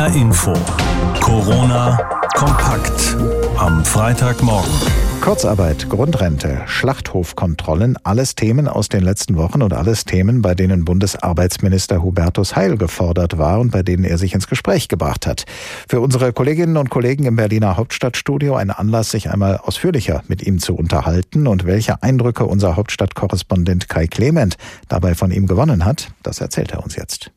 HR Info. Corona kompakt am Freitagmorgen. Kurzarbeit, Grundrente, Schlachthofkontrollen, alles Themen aus den letzten Wochen und alles Themen, bei denen Bundesarbeitsminister Hubertus Heil gefordert war und bei denen er sich ins Gespräch gebracht hat. Für unsere Kolleginnen und Kollegen im Berliner Hauptstadtstudio ein Anlass, sich einmal ausführlicher mit ihm zu unterhalten und welche Eindrücke unser Hauptstadtkorrespondent Kai Clement dabei von ihm gewonnen hat, das erzählt er uns jetzt.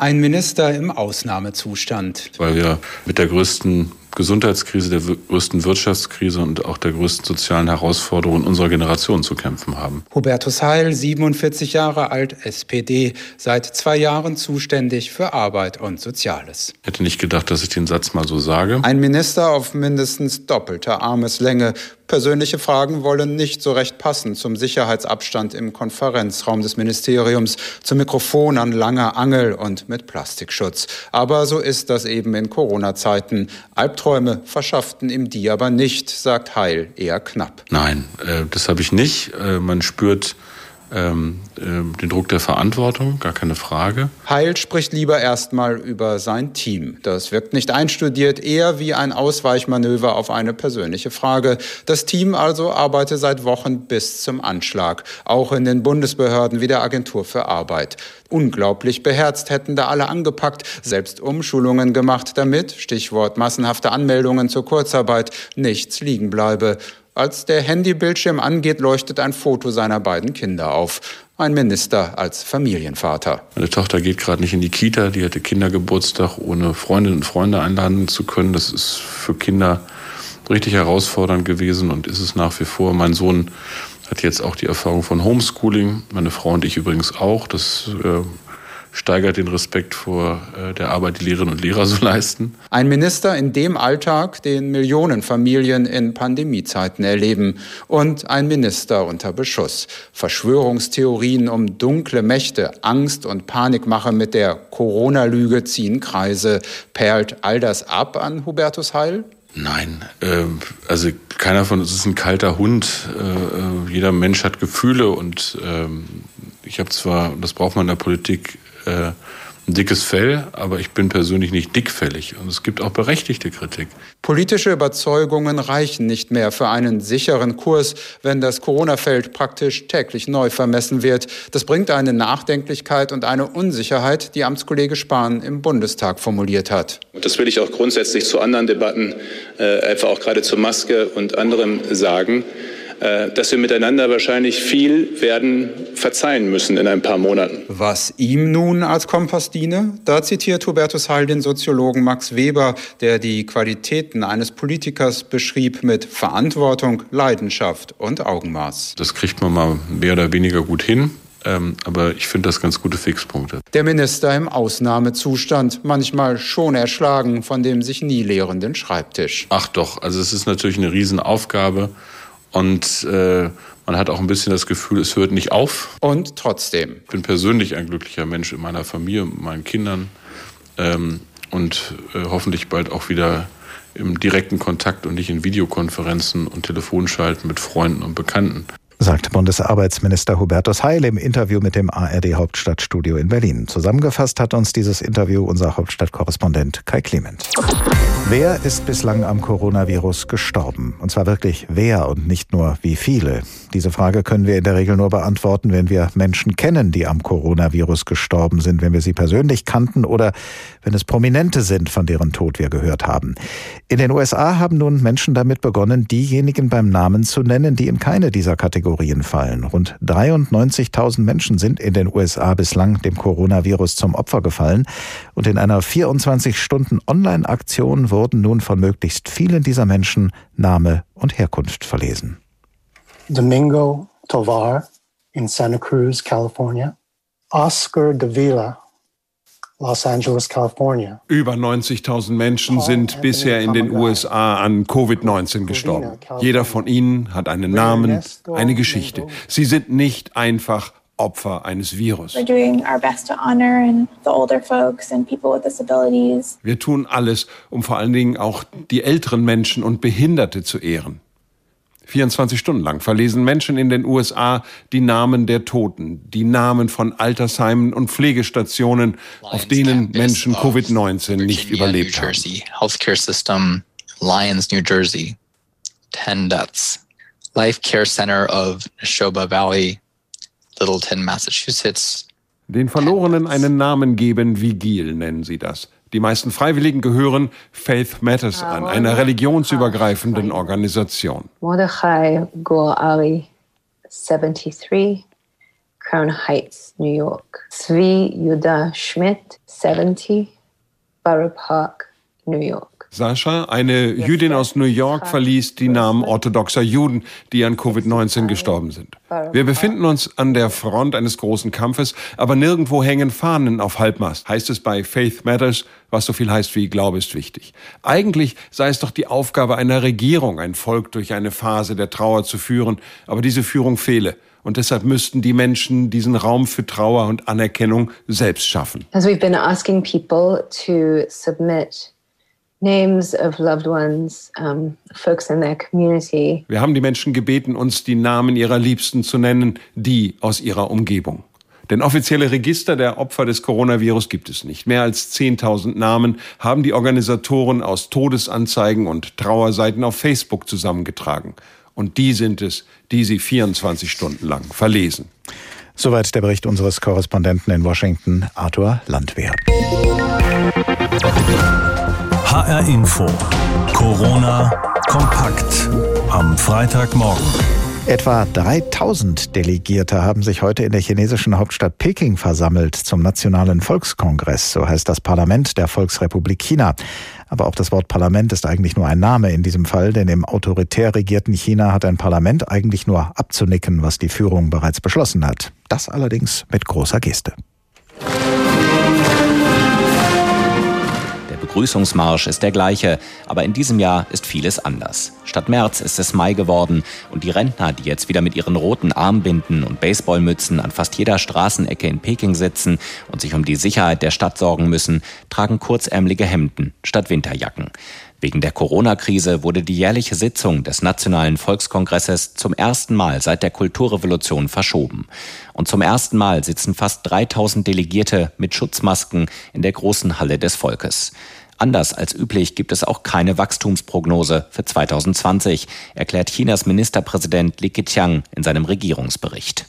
Ein Minister im Ausnahmezustand. Weil wir mit der größten Gesundheitskrise, der größten Wirtschaftskrise und auch der größten sozialen Herausforderung unserer Generation zu kämpfen haben. Hubertus Heil, 47 Jahre alt, SPD, seit zwei Jahren zuständig für Arbeit und Soziales. Hätte nicht gedacht, dass ich den Satz mal so sage. Ein Minister auf mindestens doppelter Armeslänge. Persönliche Fragen wollen nicht so recht passen zum Sicherheitsabstand im Konferenzraum des Ministeriums, zum Mikrofon an langer Angel und mit Plastikschutz. Aber so ist das eben in Corona-Zeiten. Albträume verschafften ihm die aber nicht, sagt Heil eher knapp. Nein, äh, das habe ich nicht. Äh, man spürt ähm, äh, den Druck der Verantwortung, gar keine Frage. Heil spricht lieber erstmal über sein Team. Das wirkt nicht einstudiert, eher wie ein Ausweichmanöver auf eine persönliche Frage. Das Team also arbeite seit Wochen bis zum Anschlag, auch in den Bundesbehörden wie der Agentur für Arbeit. Unglaublich beherzt hätten da alle angepackt, selbst Umschulungen gemacht, damit, Stichwort massenhafte Anmeldungen zur Kurzarbeit, nichts liegen bleibe. Als der Handybildschirm angeht, leuchtet ein Foto seiner beiden Kinder auf. Ein Minister als Familienvater. Meine Tochter geht gerade nicht in die Kita, die hatte Kindergeburtstag, ohne Freundinnen und Freunde einladen zu können. Das ist für Kinder richtig herausfordernd gewesen und ist es nach wie vor. Mein Sohn hat jetzt auch die Erfahrung von Homeschooling, meine Frau und ich übrigens auch. Das äh, steigert den Respekt vor äh, der Arbeit, die Lehrerinnen und Lehrer so leisten. Ein Minister in dem Alltag, den Millionen Familien in Pandemiezeiten erleben. Und ein Minister unter Beschuss. Verschwörungstheorien um dunkle Mächte, Angst und Panikmache mit der Corona-Lüge ziehen Kreise. Perlt all das ab an Hubertus Heil? Nein, äh, also keiner von uns ist ein kalter Hund. Äh, jeder Mensch hat Gefühle und äh, ich habe zwar, das braucht man in der Politik, äh, ein dickes Fell, aber ich bin persönlich nicht dickfällig und es gibt auch berechtigte Kritik. Politische Überzeugungen reichen nicht mehr für einen sicheren Kurs, wenn das Corona-Feld praktisch täglich neu vermessen wird. Das bringt eine Nachdenklichkeit und eine Unsicherheit, die Amtskollege Spahn im Bundestag formuliert hat. Und das will ich auch grundsätzlich zu anderen Debatten, äh, etwa auch gerade zur Maske und anderem sagen. Äh, dass wir miteinander wahrscheinlich viel werden verzeihen müssen in ein paar Monaten. Was ihm nun als Kompass diene? Da zitiert Hubertus Heil den Soziologen Max Weber, der die Qualitäten eines Politikers beschrieb mit Verantwortung, Leidenschaft und Augenmaß. Das kriegt man mal mehr oder weniger gut hin. Ähm, aber ich finde das ganz gute Fixpunkte. Der Minister im Ausnahmezustand, manchmal schon erschlagen von dem sich nie lehrenden Schreibtisch. Ach doch, also es ist natürlich eine Riesenaufgabe. Und äh, man hat auch ein bisschen das Gefühl, es hört nicht auf. Und trotzdem. Ich bin persönlich ein glücklicher Mensch in meiner Familie, mit meinen Kindern ähm, und äh, hoffentlich bald auch wieder im direkten Kontakt und nicht in Videokonferenzen und Telefonschalten mit Freunden und Bekannten sagt Bundesarbeitsminister Hubertus Heil im Interview mit dem ARD Hauptstadtstudio in Berlin. Zusammengefasst hat uns dieses Interview unser Hauptstadtkorrespondent Kai Clement. Wer ist bislang am Coronavirus gestorben? Und zwar wirklich wer und nicht nur wie viele. Diese Frage können wir in der Regel nur beantworten, wenn wir Menschen kennen, die am Coronavirus gestorben sind, wenn wir sie persönlich kannten oder wenn es Prominente sind, von deren Tod wir gehört haben. In den USA haben nun Menschen damit begonnen, diejenigen beim Namen zu nennen, die in keine dieser Kategorien fallen. Rund 93.000 Menschen sind in den USA bislang dem Coronavirus zum Opfer gefallen und in einer 24 Stunden Online-Aktion wurden nun von möglichst vielen dieser Menschen Name und Herkunft verlesen. Domingo Tovar in Santa Cruz, California. Oscar Davila Los Angeles, California. Über 90.000 Menschen sind bisher in den USA an Covid-19 gestorben. Jeder von ihnen hat einen Namen, eine Geschichte. Sie sind nicht einfach Opfer eines Virus. Wir tun alles, um vor allen Dingen auch die älteren Menschen und Behinderte zu ehren. 24 Stunden lang verlesen Menschen in den USA die Namen der Toten, die Namen von Altersheimen und Pflegestationen, auf denen Menschen Covid-19 nicht überlebt haben. Healthcare System, Lyons, New Jersey, 10 deaths. Life Care Center of Neshoba Valley, Littleton, Massachusetts. Den Verlorenen einen Namen geben, Vigil nennen sie das. Die meisten Freiwilligen gehören Faith Matters an, einer religionsübergreifenden Organisation. Mordechai Ali, 73, Crown Heights, New York. Zvi Yuda Schmidt, 70, Borough Park, New York. Sascha, eine Jüdin aus New York, verließ die Namen orthodoxer Juden, die an Covid-19 gestorben sind. Wir befinden uns an der Front eines großen Kampfes, aber nirgendwo hängen Fahnen auf Halbmast, heißt es bei Faith Matters, was so viel heißt wie Glaube ist wichtig. Eigentlich sei es doch die Aufgabe einer Regierung, ein Volk durch eine Phase der Trauer zu führen, aber diese Führung fehle. Und deshalb müssten die Menschen diesen Raum für Trauer und Anerkennung selbst schaffen. As we've been asking people to submit names of loved ones, um, folks in their community. Wir haben die Menschen gebeten, uns die Namen ihrer Liebsten zu nennen, die aus ihrer Umgebung. Denn offizielle Register der Opfer des Coronavirus gibt es nicht. Mehr als 10.000 Namen haben die Organisatoren aus Todesanzeigen und Trauerseiten auf Facebook zusammengetragen. Und die sind es, die sie 24 Stunden lang verlesen. Soweit der Bericht unseres Korrespondenten in Washington, Arthur Landwehr. HR Info. Corona kompakt am Freitagmorgen. Etwa 3000 Delegierte haben sich heute in der chinesischen Hauptstadt Peking versammelt zum Nationalen Volkskongress, so heißt das Parlament der Volksrepublik China. Aber auch das Wort Parlament ist eigentlich nur ein Name in diesem Fall, denn im autoritär regierten China hat ein Parlament eigentlich nur abzunicken, was die Führung bereits beschlossen hat. Das allerdings mit großer Geste. Begrüßungsmarsch ist der gleiche, aber in diesem Jahr ist vieles anders. Statt März ist es Mai geworden und die Rentner, die jetzt wieder mit ihren roten Armbinden und Baseballmützen an fast jeder Straßenecke in Peking sitzen und sich um die Sicherheit der Stadt sorgen müssen, tragen kurzärmelige Hemden statt Winterjacken. Wegen der Corona-Krise wurde die jährliche Sitzung des Nationalen Volkskongresses zum ersten Mal seit der Kulturrevolution verschoben. Und zum ersten Mal sitzen fast 3000 Delegierte mit Schutzmasken in der großen Halle des Volkes. Anders als üblich gibt es auch keine Wachstumsprognose für 2020, erklärt Chinas Ministerpräsident Li Keqiang in seinem Regierungsbericht.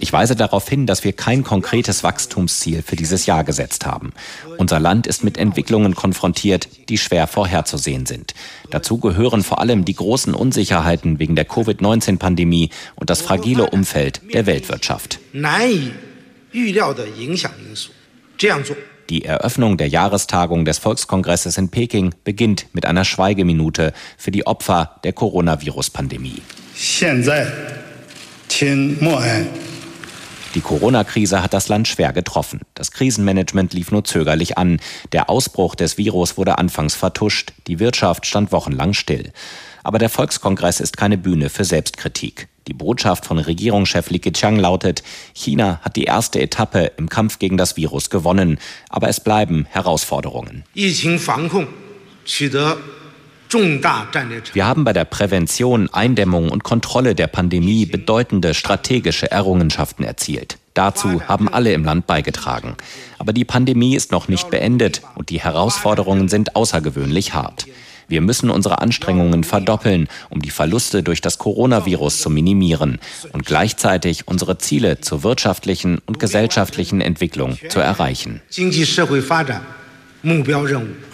Ich weise darauf hin, dass wir kein konkretes Wachstumsziel für dieses Jahr gesetzt haben. Unser Land ist mit Entwicklungen konfrontiert, die schwer vorherzusehen sind. Dazu gehören vor allem die großen Unsicherheiten wegen der Covid-19-Pandemie und das fragile Umfeld der Weltwirtschaft. Die Eröffnung der Jahrestagung des Volkskongresses in Peking beginnt mit einer Schweigeminute für die Opfer der Coronavirus-Pandemie. Die Corona-Krise hat das Land schwer getroffen. Das Krisenmanagement lief nur zögerlich an. Der Ausbruch des Virus wurde anfangs vertuscht. Die Wirtschaft stand wochenlang still. Aber der Volkskongress ist keine Bühne für Selbstkritik. Die Botschaft von Regierungschef Li Keqiang lautet, China hat die erste Etappe im Kampf gegen das Virus gewonnen, aber es bleiben Herausforderungen. Wir haben bei der Prävention, Eindämmung und Kontrolle der Pandemie bedeutende strategische Errungenschaften erzielt. Dazu haben alle im Land beigetragen. Aber die Pandemie ist noch nicht beendet und die Herausforderungen sind außergewöhnlich hart. Wir müssen unsere Anstrengungen verdoppeln, um die Verluste durch das Coronavirus zu minimieren und gleichzeitig unsere Ziele zur wirtschaftlichen und gesellschaftlichen Entwicklung zu erreichen.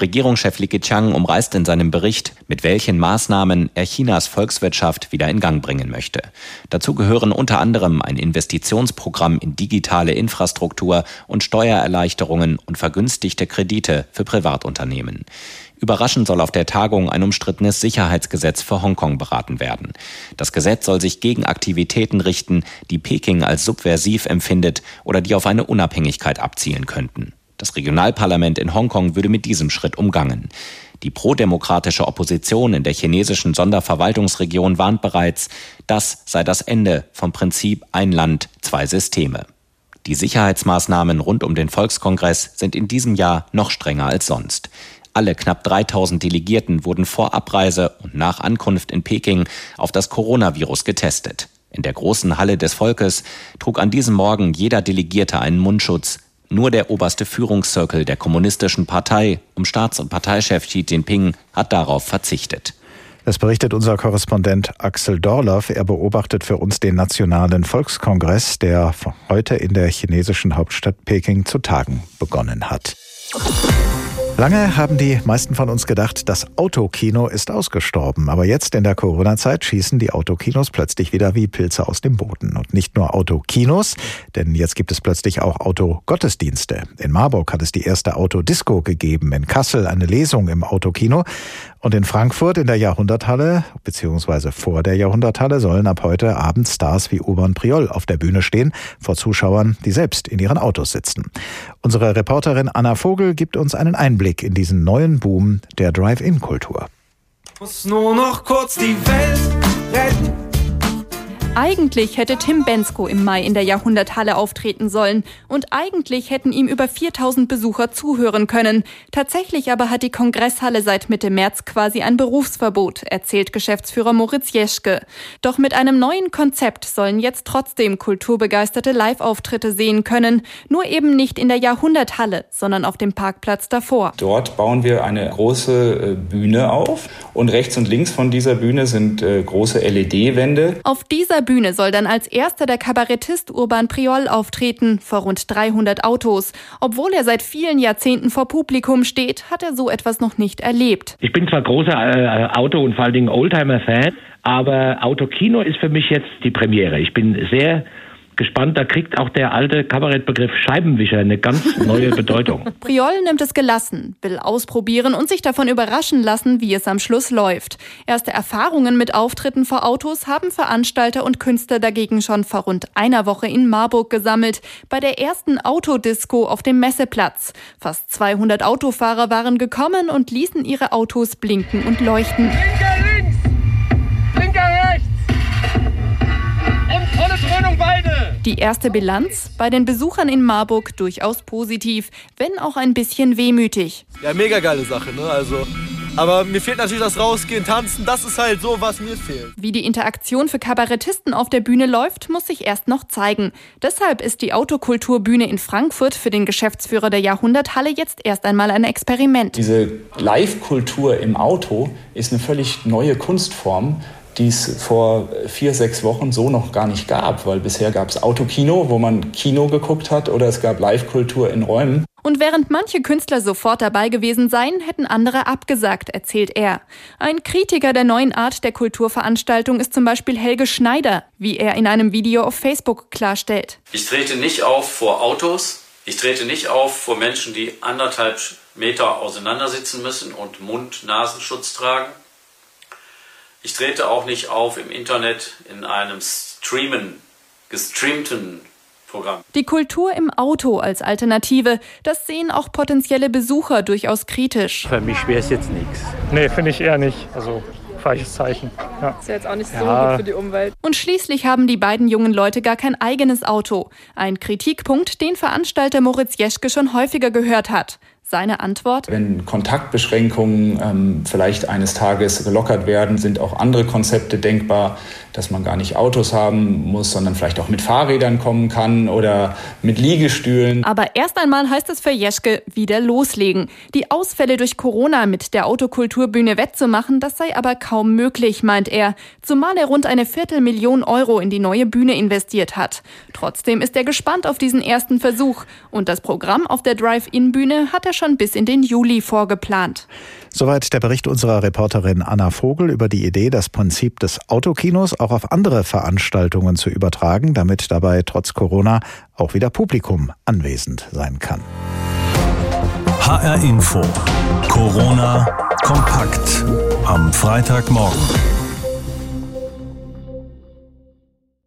Regierungschef Li Keqiang umreißt in seinem Bericht, mit welchen Maßnahmen er Chinas Volkswirtschaft wieder in Gang bringen möchte. Dazu gehören unter anderem ein Investitionsprogramm in digitale Infrastruktur und Steuererleichterungen und vergünstigte Kredite für Privatunternehmen. Überraschend soll auf der Tagung ein umstrittenes Sicherheitsgesetz für Hongkong beraten werden. Das Gesetz soll sich gegen Aktivitäten richten, die Peking als subversiv empfindet oder die auf eine Unabhängigkeit abzielen könnten. Das Regionalparlament in Hongkong würde mit diesem Schritt umgangen. Die prodemokratische Opposition in der chinesischen Sonderverwaltungsregion warnt bereits, das sei das Ende vom Prinzip ein Land, zwei Systeme. Die Sicherheitsmaßnahmen rund um den Volkskongress sind in diesem Jahr noch strenger als sonst. Alle knapp 3000 Delegierten wurden vor Abreise und nach Ankunft in Peking auf das Coronavirus getestet. In der großen Halle des Volkes trug an diesem Morgen jeder Delegierte einen Mundschutz. Nur der oberste Führungszirkel der Kommunistischen Partei um Staats- und Parteichef Xi Jinping hat darauf verzichtet. Das berichtet unser Korrespondent Axel Dorloff. Er beobachtet für uns den Nationalen Volkskongress, der heute in der chinesischen Hauptstadt Peking zu tagen begonnen hat. Lange haben die meisten von uns gedacht, das Autokino ist ausgestorben. Aber jetzt in der Corona-Zeit schießen die Autokinos plötzlich wieder wie Pilze aus dem Boden. Und nicht nur Autokinos, denn jetzt gibt es plötzlich auch Autogottesdienste. In Marburg hat es die erste Autodisco gegeben, in Kassel eine Lesung im Autokino. Und in Frankfurt in der Jahrhunderthalle, beziehungsweise vor der Jahrhunderthalle, sollen ab heute Abend Stars wie Urban Priol auf der Bühne stehen, vor Zuschauern, die selbst in ihren Autos sitzen. Unsere Reporterin Anna Vogel gibt uns einen Einblick in diesen neuen Boom der Drive-In-Kultur. Muss nur noch kurz die Welt retten. Eigentlich hätte Tim Bensko im Mai in der Jahrhunderthalle auftreten sollen und eigentlich hätten ihm über 4000 Besucher zuhören können. Tatsächlich aber hat die Kongresshalle seit Mitte März quasi ein Berufsverbot, erzählt Geschäftsführer Moritz Jeschke. Doch mit einem neuen Konzept sollen jetzt trotzdem Kulturbegeisterte Live-Auftritte sehen können, nur eben nicht in der Jahrhunderthalle, sondern auf dem Parkplatz davor. Dort bauen wir eine große äh, Bühne auf und rechts und links von dieser Bühne sind äh, große LED-Wände. Auf dieser dieser Bühne soll dann als erster der Kabarettist Urban Priol auftreten, vor rund 300 Autos. Obwohl er seit vielen Jahrzehnten vor Publikum steht, hat er so etwas noch nicht erlebt. Ich bin zwar großer äh, Auto- und vor allen Dingen Oldtimer-Fan, aber Autokino ist für mich jetzt die Premiere. Ich bin sehr gespannt. Da kriegt auch der alte Kabarettbegriff Scheibenwischer eine ganz neue Bedeutung. Priol nimmt es gelassen, will ausprobieren und sich davon überraschen lassen, wie es am Schluss läuft. Erste Erfahrungen mit Auftritten vor Autos haben Veranstalter und Künstler dagegen schon vor rund einer Woche in Marburg gesammelt, bei der ersten Autodisco auf dem Messeplatz. Fast 200 Autofahrer waren gekommen und ließen ihre Autos blinken und leuchten. Linker Die erste Bilanz bei den Besuchern in Marburg durchaus positiv, wenn auch ein bisschen wehmütig. Ja, mega geile Sache, ne? Also, aber mir fehlt natürlich das Rausgehen, Tanzen, das ist halt so, was mir fehlt. Wie die Interaktion für Kabarettisten auf der Bühne läuft, muss sich erst noch zeigen. Deshalb ist die Autokulturbühne in Frankfurt für den Geschäftsführer der Jahrhunderthalle jetzt erst einmal ein Experiment. Diese Live-Kultur im Auto ist eine völlig neue Kunstform die es vor vier, sechs Wochen so noch gar nicht gab, weil bisher gab es Autokino, wo man Kino geguckt hat, oder es gab Live-Kultur in Räumen. Und während manche Künstler sofort dabei gewesen seien, hätten andere abgesagt, erzählt er. Ein Kritiker der neuen Art der Kulturveranstaltung ist zum Beispiel Helge Schneider, wie er in einem Video auf Facebook klarstellt. Ich trete nicht auf vor Autos, ich trete nicht auf vor Menschen, die anderthalb Meter auseinandersitzen müssen und Mund-Nasenschutz tragen. Ich trete auch nicht auf im Internet in einem Streamen, gestreamten Programm. Die Kultur im Auto als Alternative, das sehen auch potenzielle Besucher durchaus kritisch. Für mich wäre es jetzt nichts. Nee, finde ich eher nicht. Also falsches Zeichen. Ja. Ist ja jetzt auch nicht so ja. gut für die Umwelt. Und schließlich haben die beiden jungen Leute gar kein eigenes Auto. Ein Kritikpunkt, den Veranstalter Moritz Jeschke schon häufiger gehört hat. Seine Antwort? Wenn Kontaktbeschränkungen ähm, vielleicht eines Tages gelockert werden, sind auch andere Konzepte denkbar, dass man gar nicht Autos haben muss, sondern vielleicht auch mit Fahrrädern kommen kann oder mit Liegestühlen. Aber erst einmal heißt es für Jeschke wieder loslegen. Die Ausfälle durch Corona mit der Autokulturbühne wettzumachen, das sei aber kaum möglich, meint er. Zumal er rund eine Viertelmillion Euro in die neue Bühne investiert hat. Trotzdem ist er gespannt auf diesen ersten Versuch. Und das Programm auf der Drive-In-Bühne hat er schon bis in den Juli vorgeplant. Soweit der Bericht unserer Reporterin Anna Vogel über die Idee, das Prinzip des Autokinos auch auf andere Veranstaltungen zu übertragen, damit dabei trotz Corona auch wieder Publikum anwesend sein kann. HR Info. Corona kompakt am Freitagmorgen.